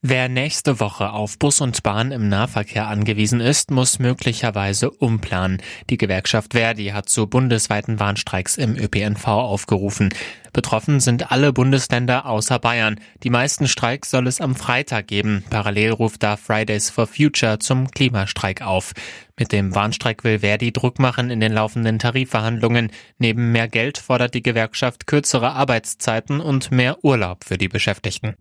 Wer nächste Woche auf Bus und Bahn im Nahverkehr angewiesen ist, muss möglicherweise umplanen. Die Gewerkschaft Verdi hat zu bundesweiten Warnstreiks im ÖPNV aufgerufen. Betroffen sind alle Bundesländer außer Bayern. Die meisten Streiks soll es am Freitag geben. Parallel ruft da Fridays for Future zum Klimastreik auf. Mit dem Warnstreik will Verdi Druck machen in den laufenden Tarifverhandlungen. Neben mehr Geld fordert die Gewerkschaft kürzere Arbeitszeiten und mehr Urlaub für die Beschäftigten.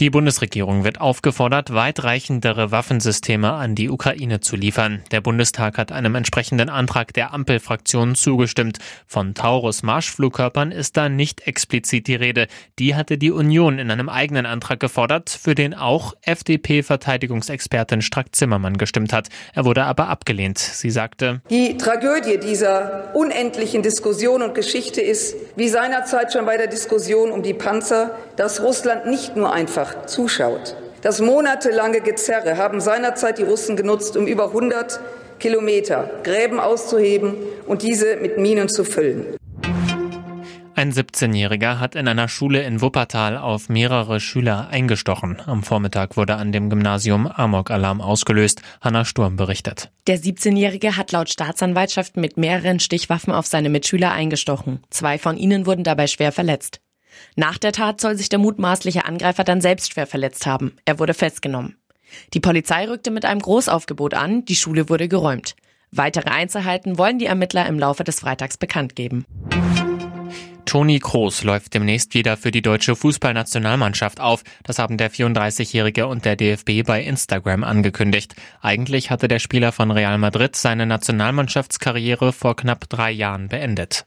Die Bundesregierung wird aufgefordert, weitreichendere Waffensysteme an die Ukraine zu liefern. Der Bundestag hat einem entsprechenden Antrag der Ampelfraktionen zugestimmt. Von Taurus-Marschflugkörpern ist da nicht explizit die Rede. Die hatte die Union in einem eigenen Antrag gefordert, für den auch FDP-Verteidigungsexpertin Strack-Zimmermann gestimmt hat. Er wurde aber abgelehnt. Sie sagte, Die Tragödie dieser unendlichen Diskussion und Geschichte ist, wie seinerzeit schon bei der Diskussion um die Panzer, dass Russland nicht nur einfach zuschaut. Das monatelange Gezerre haben seinerzeit die Russen genutzt, um über 100 Kilometer Gräben auszuheben und diese mit Minen zu füllen. Ein 17-Jähriger hat in einer Schule in Wuppertal auf mehrere Schüler eingestochen. Am Vormittag wurde an dem Gymnasium Amok-Alarm ausgelöst. Hanna Sturm berichtet. Der 17-Jährige hat laut Staatsanwaltschaft mit mehreren Stichwaffen auf seine Mitschüler eingestochen. Zwei von ihnen wurden dabei schwer verletzt. Nach der Tat soll sich der mutmaßliche Angreifer dann selbst schwer verletzt haben. Er wurde festgenommen. Die Polizei rückte mit einem Großaufgebot an, die Schule wurde geräumt. Weitere Einzelheiten wollen die Ermittler im Laufe des Freitags bekannt geben. Toni Kroos läuft demnächst wieder für die deutsche Fußballnationalmannschaft auf. Das haben der 34-Jährige und der DFB bei Instagram angekündigt. Eigentlich hatte der Spieler von Real Madrid seine Nationalmannschaftskarriere vor knapp drei Jahren beendet.